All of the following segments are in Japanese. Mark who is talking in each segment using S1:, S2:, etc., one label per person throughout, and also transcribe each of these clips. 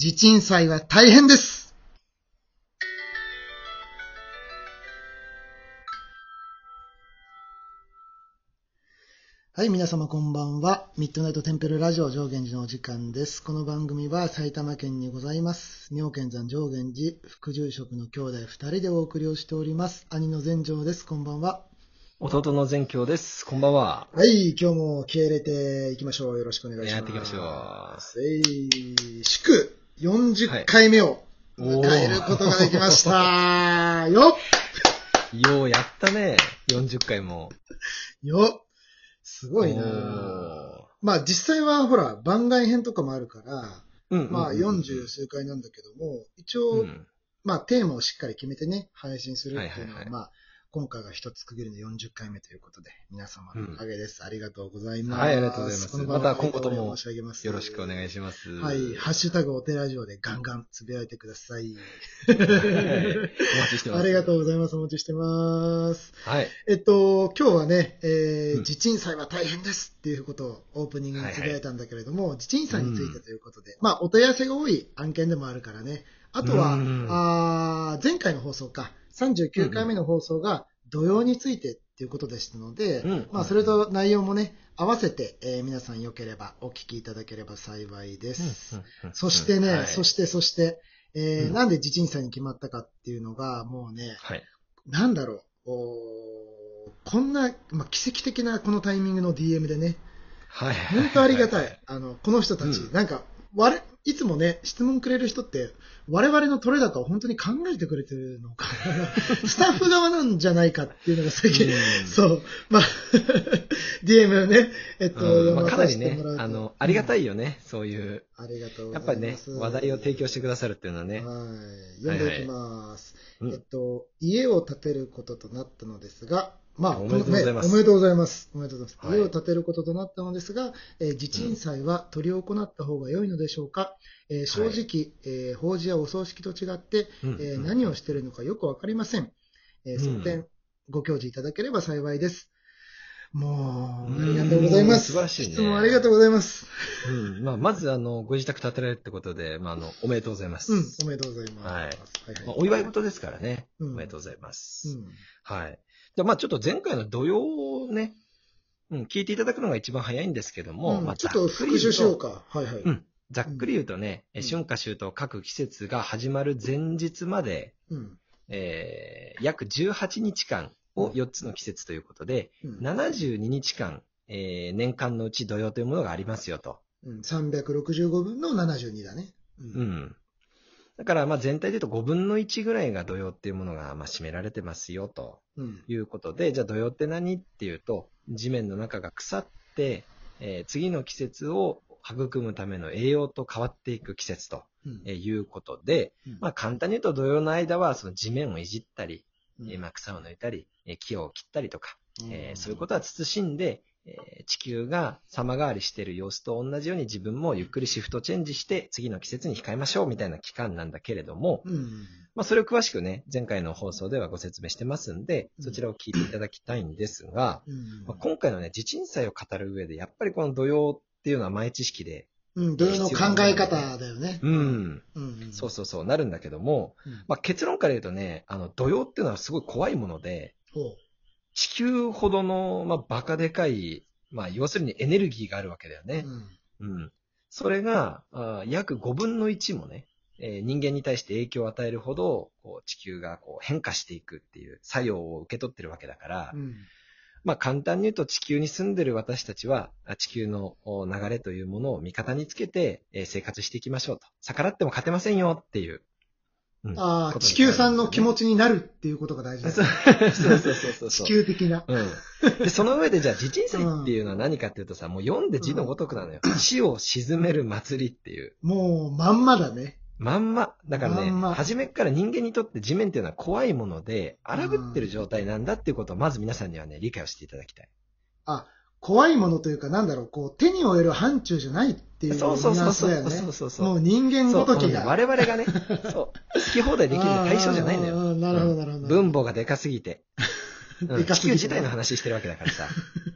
S1: 地鎮祭は大変です。はい、皆様こんばんは。ミッドナイトテンペルラジオ上源寺のお時間です。この番組は埼玉県にございます。妙見山上源寺副住職の兄弟二人でお送りをしております。兄の善城です。こんばんは。
S2: 弟の善教です。こんばんは。
S1: はい、今日も気合い入れていきましょう。よろしくお願いします。
S2: やっていきましょう
S1: はい、祝40回目を迎えることができました。よっ。
S2: ようやったね。40回も。
S1: よっ。すごいな。
S2: お
S1: まあ実際はほら、番外編とかもあるから、
S2: ーうん
S1: まあ
S2: うんうん。
S1: 40数回なんだけども、一応、
S2: うん。
S1: まあテーマをしっかり決めてね、配信するっていうのは、
S2: はいはいはい。
S1: まあ今回が一つ区切りの40回目ということで、皆様のおかげです。ありがとうございます。
S2: はいありがとうございますまた今後とも
S1: 申し上げます
S2: よろしくお願いします。
S1: はい。ハッシュタグお寺城でガンガンつぶやいてください。
S2: お待ちしてます。
S1: ありがとう
S2: う。
S1: ございます。お待ちしてます。
S2: はい。
S1: えっと、今日はね、えー
S2: うん
S1: 地鎮祭は大変ですっていうことをオープニングにつぶやいたんだけれども、地鎮祭についてということで、まあ、お問い合わせが多い案件でもあるからね。あとは、
S2: うん
S1: あー前回の放送か、39回目の放送が土曜についてっていうことでしたので、
S2: うん。
S1: まあ、それと内容もね、合わせて、えー皆さんよければお聞きいただければ幸いです。そしてね、
S2: はい。
S1: そして、そして、えー
S2: うん。
S1: なんで地鎮祭に決まったかっていうのが、もうね、
S2: はい。
S1: なんだろう、こんな、まあ、奇跡的なこのタイミングの DM でね、
S2: はい。
S1: 本当ありがたい。。あの、この人たち、
S2: うん。
S1: なんか、いつもね、質問くれる人って、我々の取れ高を本当に考えてくれてるのかな。スタッフ側なんじゃないかっていうのが最近、
S2: うん
S1: そう、まあ、DM ね、えっと、
S2: うんまあ、かなりねあの、ありがた
S1: い。
S2: いよね。そういう、
S1: ありがとう。
S2: やっぱりね、話題を提供してくださるっていうのはね。
S1: はい。読んでいきます。
S2: うん
S1: えっと、家を建てることとなったのですが、まあ、
S2: おめでとうございます
S1: おめでとうございます。おめでとうございます。
S2: はい
S1: 家を建てることとなったのですが、えー地鎮祭は執り行った方が良いのでしょうか、えー正直、えー法事やお葬式と違って、
S2: うん
S1: えー何をしているのかよくわかりません。えー
S2: うん
S1: その点、ご教示いただければ幸いです。もう、
S2: うん
S1: ありがとうございます。
S2: 素晴らしいね
S1: 質問ありがとうございます。
S2: うん。まあ、まず、あの、ご自宅建てられるってことで、まあ、あの、おめでとうございます。
S1: うん、おめでとうございます。
S2: はい
S1: はい
S2: まあお祝い事ですからね。
S1: うん
S2: おめでとうございます。
S1: うん
S2: はい。で、まあちょっと前回の土曜をね、うん、聞いていただくのが一番早いんですけども、まあ
S1: うんちょっと復習しようか。はいはい。
S2: うんざっくり言うとね、
S1: うん
S2: 春夏秋冬各季節が始まる前日まで、
S1: うん。
S2: えー約18日間を4つの季節ということで、
S1: うん
S2: 72日間、えー年間のうち土曜というものがありますよと。
S1: うん、365分の72だね。う。
S2: うんん。だから、まあ全体で言うと5分の1ぐらいが土曜っていうものが、まあ占められてますよと。
S1: うん。
S2: いうことで、じゃあ土曜って何っていうと、地面の中が腐って、えー次の季節を育むための栄養と変わっていく季節ということで、
S1: うん
S2: まあ簡単に言うと土曜の間はその地面をいじったり、
S1: うん。
S2: 草を抜いたり、えー木を切ったりとか、えー
S1: うん
S2: そういうことは慎んで、えー地球が様変わりしている様子と同じように自分もゆっくりシフトチェンジして次の季節に控えましょうみたいな期間なんだけれども、
S1: うん。
S2: まあ、それを詳しくね、前回の放送ではご説明してますんで、そちらを聞いていただきたいんですが、
S1: うん。
S2: まあ、今回のね、地鎮祭を語る上で、やっぱりこの土曜っていうのは前知識で、
S1: うん、土曜の考え方だよね。
S2: うん、
S1: うん。
S2: そうそうそう、なるんだけども、
S1: うん。
S2: まあ、結論から言うとね、あの、土曜っていうのはすごい怖いもので、
S1: ほ
S2: 地球ほどの、まあ、バカでかい、まあ、要するにエネルギーがあるわけだよ
S1: う。
S2: ね
S1: う。ん。
S2: うん。それが、あー約5分の1もね、えー人間に対して影響を与えるほど、こう地球がこう変化していくっていう作用を受け取ってるわけだから、
S1: うん。
S2: まあ簡単に言うと地球に住んでる私たちは、あ地球のお流れというものを味方につけて、えー生活していきましょうと。逆らっても勝てませんよっていう。うん
S1: ああ、地球さんの気持
S2: ち。
S1: ちになるっていうことが大事だ
S2: そう
S1: ね。
S2: そうそうそうそう。
S1: 地球的な。
S2: うん。で、その上でじゃあ、地鎮祭っていうのは何かっていうとさ、もう読んで字のごとくなのよ。死を沈める祭りっていう。
S1: もう、まんまだね。
S2: まんま。だからね、
S1: まんま
S2: 初めっから人間にとって地面っていうのは怖いもので、荒ぶってる状態なんだっていうことをまず皆さんにはね、理解をしていただきたい。
S1: あ、怖いものというか、なんだろう、こう、手に負える範疇じゃないっていうニ
S2: そうそう
S1: ュ
S2: そうそう
S1: アンスだよね。
S2: そうそうそう。
S1: もう人間ごときが。
S2: 我々がね、そう、好き放題できる対象じゃないんだよ。
S1: なるほど、なるほど。
S2: 分母がでかすぎて。うん地球自体の話してるわけだからさ。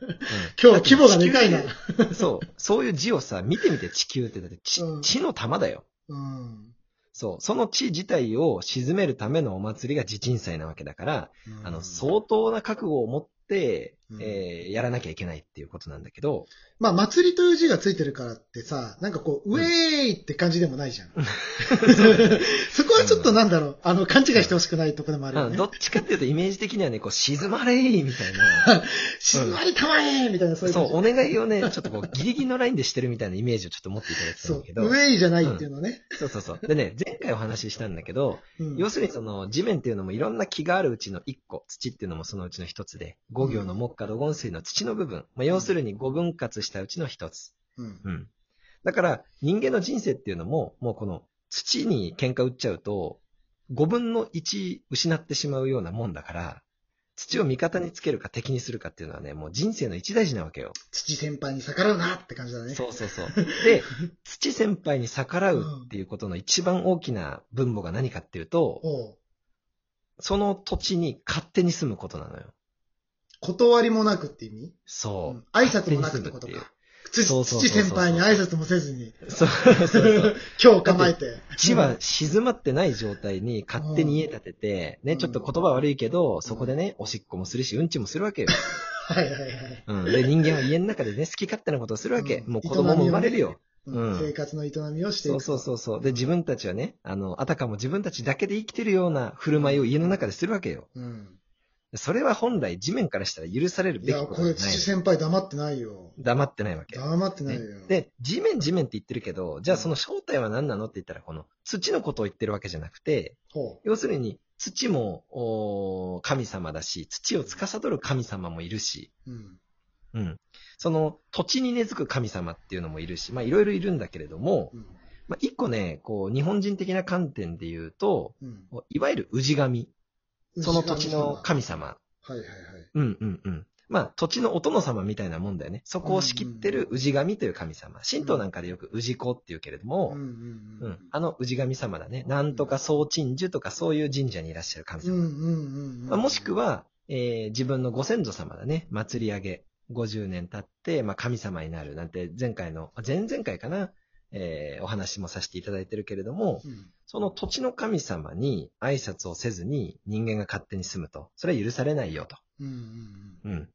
S1: 今日規模がでかいな。
S2: うんそう。そういう字をさ、見てみて地球って、だって地
S1: うん
S2: 地の玉だよ。
S1: うん。
S2: そう。その地自体を沈めるためのお祭りが地鎮祭なわけだから、あの、相当な覚悟を持って、
S1: うん
S2: えーやらなきゃいけないっていうことなんだけど、
S1: まあ、祭りという字がついてるからってさ、なんかこう、ウェーイって感じでもないじゃん。そこはちょっとなんだろう、あの、勘違いしてほしくないところでもあるよね
S2: うんど。っちかっていうとイメージ的にはね、こう、沈まれーみたいな。
S1: 静まりたまえみたいな、そういう
S2: そう、お願いをね、ちょっとこう、ギリギリのラインでしてるみたいなイメージをちょっと持っていただきたいんだけ、ど。
S1: ウェイじゃないっていうのね。
S2: そうそうそう。でね、前回お話ししたんだけど、
S1: うん
S2: 要するにその地面っていうのもいろんな木があるうちの1個、土っていうのもそのうちの1つで、五行の木下土金水の土の部分、まあ、要するに5分割したうちの1つ。
S1: うん
S2: うん。だから人間の人生っていうのも、もうこの土に喧嘩売っちゃうと、5分の1失ってしまうようなもんだから、土を味方につけるか敵にするかっていうのはね、もう人生の一大事なわけよ。
S1: 土先輩に逆らうなって感じだね。
S2: そうそうそう。で、土先輩に逆らうっていうことの一番大きな分母が何かっていうと、
S1: おう
S2: その土地に勝手に住むことなのよ。
S1: 断りもなくって意味？
S2: そう。
S1: うん挨拶もなくってことか。土先輩に挨拶もせずに。
S2: そうそうそう。
S1: 今日構えて。
S2: 地は静まってない状態に勝手に家建てて、ね、ちょっと言葉悪いけど、そこでね、おしっこもするし、うんちもするわけよ。
S1: はいはいはい。
S2: うん。で、人間は家の中でね、好き勝手なことをするわけ。
S1: うん
S2: もう子供も生まれるよ。
S1: うん
S2: うん
S1: 生活の営みをしていく。
S2: そうそうそうそう。で、自分たちはね、あの、あたかも自分たちだけで生きてるような振る舞いを家の中でするわけよ。
S1: うん。
S2: それは本来地面からしたら許される
S1: いや、
S2: べきこと
S1: これ土
S2: じゃない。
S1: 先輩黙ってないよ。
S2: 黙ってないわけ。
S1: 黙ってない
S2: ね
S1: よ。
S2: で、地面地面って言ってるけど、じゃあその正体は何なのって言ったら、この土のことを言ってるわけじゃなくて、
S1: ほ
S2: 要するに土も神様だし、土を司る神様もいるし、
S1: う。うん。
S2: うん。その土地に根付く神様っていうのもいるし、まあいろいろいるんだけれども、
S1: うん。
S2: まあ一個ね、こう日本人的な観点で言うと、
S1: うん。
S2: いわゆる氏神、その土地の神様。
S1: はいはいはい。
S2: うんうんうん。まあ土地のお殿様みたいなもんだよね。そこを仕切ってる氏神という神様。神道なんかでよく氏子っていうけれども、
S1: うん。
S2: あの氏神様だね。なんとか総鎮守とかそういう神社にいらっしゃる神様。
S1: うんうんうんうん。
S2: まあ、もしくは、えー自分のご先祖様だね。祭り上げ。50年経って、まあ、神様になるなんて前回の、あ前々回かな。えーお話もさせていただいてるけれども、
S1: うん、
S2: その土地の神様に挨拶をせずに人間が勝手に住むと。それは許されないよと。
S1: うんうん
S2: うん。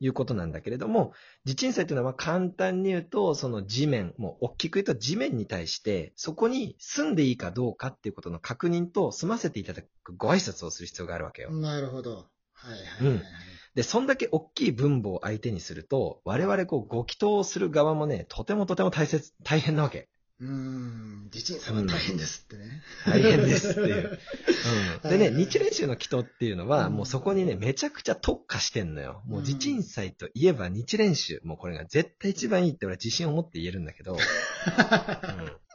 S2: いうことなんだけれども、地鎮祭というのは簡単に言うと、その地面、もう大きく言うと地面に対して、そこに住んでいいかどうかっていうことの確認と済ませていただくご挨拶をする必要があるわけよ。
S1: うん。なるほど。はいはいはいはい。
S2: で、そんだけ大きい分母を相手にすると、我々こうご祈祷をする側もね、とてもとても大切、大変なわけ。
S1: うーん。地鎮さんは大変ですってね。
S2: 大変ですっていう。うん、でね、日蓮宗の祈祷っていうのは、
S1: うん
S2: もうそこにね、めちゃくちゃ特化してんのよ。もう地鎮祭といえば日蓮宗。もうこれが絶対一番いいって俺は自信を持って言えるんだけど。うん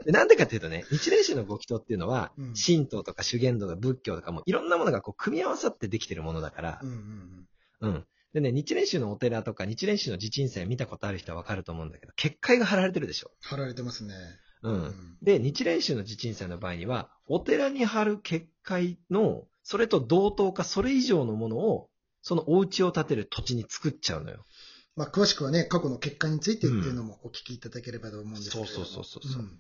S2: でなんでかっていうとね、日蓮宗のご祈祷っていうのは、
S1: うん
S2: 神道とか修験道とか仏教とかもいろんなものがこう組み合わさってできてるものだから
S1: う、んうんうん。
S2: うん。でね、日蓮宗のお寺とか日蓮宗の地鎮祭見たことある人はわかると思うんだけど、結界が張られてるでしょ。
S1: 貼られてますね。
S2: う。
S1: うんん。
S2: で、日蓮宗の地鎮祭の場合には、お寺に貼る結界の、それと同等かそれ以上のものを、そのお家を建てる土地に作っちゃうのよ。
S1: まあ、詳しくはね、過去の結果についてっていうのもお聞きいただければと思うんですけれども。
S2: そうそうそうそうそうん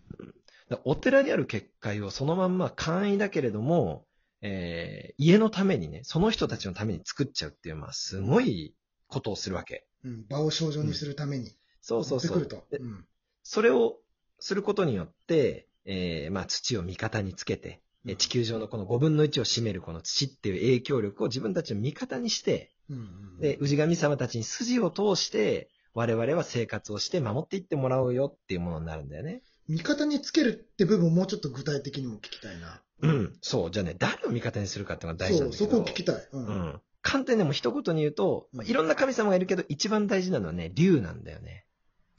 S2: お寺にある結界をそのまんま簡易だけれども、えー家のためにね、その人たちのために作っちゃうっていう、まあ、すごいことをするわけ。
S1: うん。場を症状にするために。
S2: そうそうそう。
S1: 持ってくると。
S2: で
S1: うん。
S2: それをすることによって、えーまあ土を味方につけて、えー地球上のこの5分の1を占めるこの土っていう影響力を自分たちの味方にして、
S1: うんうん。
S2: で、氏神様たちに筋を通して、我々は生活をして守っていってもらうよっていうものになるんだよね。
S1: 味方につけるって部分をもうちょっと具体的にも聞きたいな。
S2: うん。そう。じゃあね、誰を味方にするかっていうのが大事
S1: そう、
S2: なんだけど。
S1: そこを聞きたい。う。
S2: うんん。簡単にでも一言に言うと、まあ、いろんな神様がいるけど、一番大事なのはね、竜なんだよね。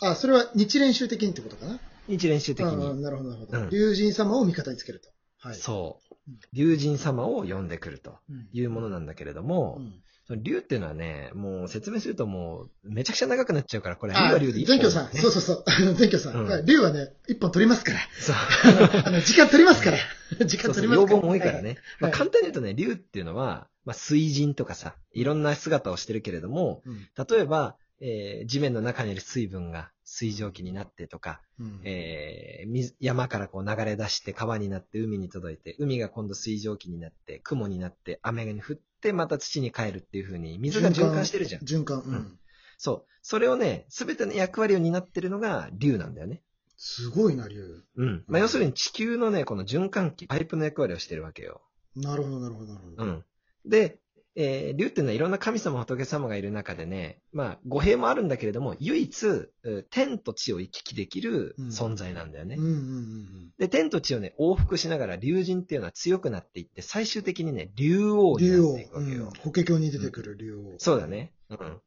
S1: あ、それは日蓮宗的にってことかな
S2: 日蓮宗的
S1: ああ
S2: に。
S1: なるほど、なるほど。
S2: うん
S1: 竜神様を味方につけると。はい。
S2: そう
S1: うん。
S2: 竜神様を呼んでくると
S1: うん。
S2: いうものなんだけれども、
S1: うん
S2: その竜っていうのはね、もう説明するともう、めちゃくちゃ長くなっちゃうから、これ、竜竜で一本
S1: 全教さん、
S2: ね
S1: そうそうそう。あの全教さん。
S2: うん
S1: はね、一本取りますから。
S2: そう。
S1: あの、時間取りますから。時間取りますから。
S2: 要望も多いからね。まあ、
S1: はい
S2: 簡単に言うとね、竜っていうのは、ままあ、水神とかさ、いろんな姿をしてるけれども、
S1: うん。
S2: 例えば、えー地面の中にいる水分が水蒸気になってとか、
S1: うん。
S2: えー水山からこう流れ出して川になって海に届いて、海が今度水蒸気になって、雲になって、雨に降って、また土に帰るっていう風に、水が循環してるじゃん。
S1: 循環。う
S2: うんん。そう。それをね、すべての役割を担ってるのが竜なんだよね。
S1: すごいな、竜。
S2: うん。まあ、要するに地球のね、この循環器、パイプの役割をしてるわけよ。
S1: なるほど、なるほど、なるほど。
S2: うん。で、えー、竜っていうのはいろんな神様、仏様がいる中でね、まあ、語弊もあるんだけれども、唯一、う天と地を行き来できる存在なんだよね。
S1: うんうんうん
S2: で、天と地をね、往復しながら、竜神っていうのは強くなっていって、最終的にね、竜王
S1: うん。竜王
S2: になっていく。わけよ。
S1: うん。法華経に出てくる竜王。
S2: そうだね。うん。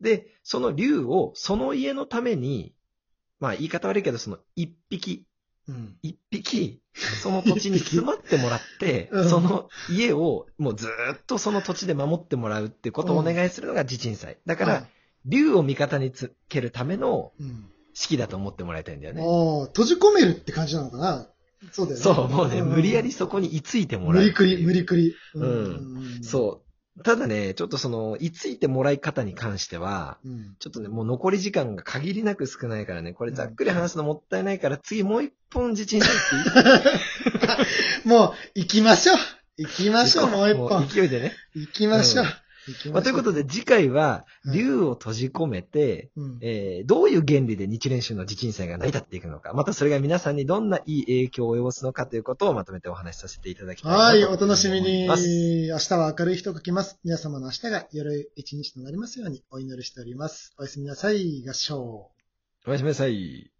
S2: で、その竜を、その家のために、まあ言い方悪いけど、その一匹、
S1: うん。
S2: 一匹、その土地に住まってもらって、
S1: うん
S2: その家をもうずーっとその土地で守ってもらうっていうことをお願いするのが地鎮祭。だから、
S1: はい、
S2: 竜を味方につけるための
S1: うん。
S2: 式だと思ってもらいたいんだよね。
S1: ああ、閉じ込めるって感じなのかなそうだよね。
S2: そう、もうね、
S1: ん
S2: 無理やりそこに居ついてもらう。
S1: 無理くり、無理くり。
S2: うん
S1: う
S2: そう。ただね、ちょっとその、居ついてもらい方に関しては、
S1: ん。うん。
S2: ちょっとね、もう残り時間が限りなく少ないからね、これざっくり話すのもったいないから、次もう一本地鎮祭っていい？
S1: もう、行きましょう。行きましょう、もう一
S2: も
S1: 本。
S2: 勢いでね。
S1: 行きましょう。
S2: うんまあ、ということで、次回は、
S1: うん
S2: 竜を閉じ込めて、
S1: うん
S2: えーどういう原理で日蓮宗の地鎮祭が成り立っていくのか、またそれが皆さんにどんないい影響を及ぼすのかということをまとめてお話しさせていただきたいなと
S1: はい、お楽しみに。
S2: 思います
S1: 明日は明るい日と書きます。皆様の明日がよい一日となりますようにお祈りしております。おやすみなさい、合唱。
S2: おやすみなさい。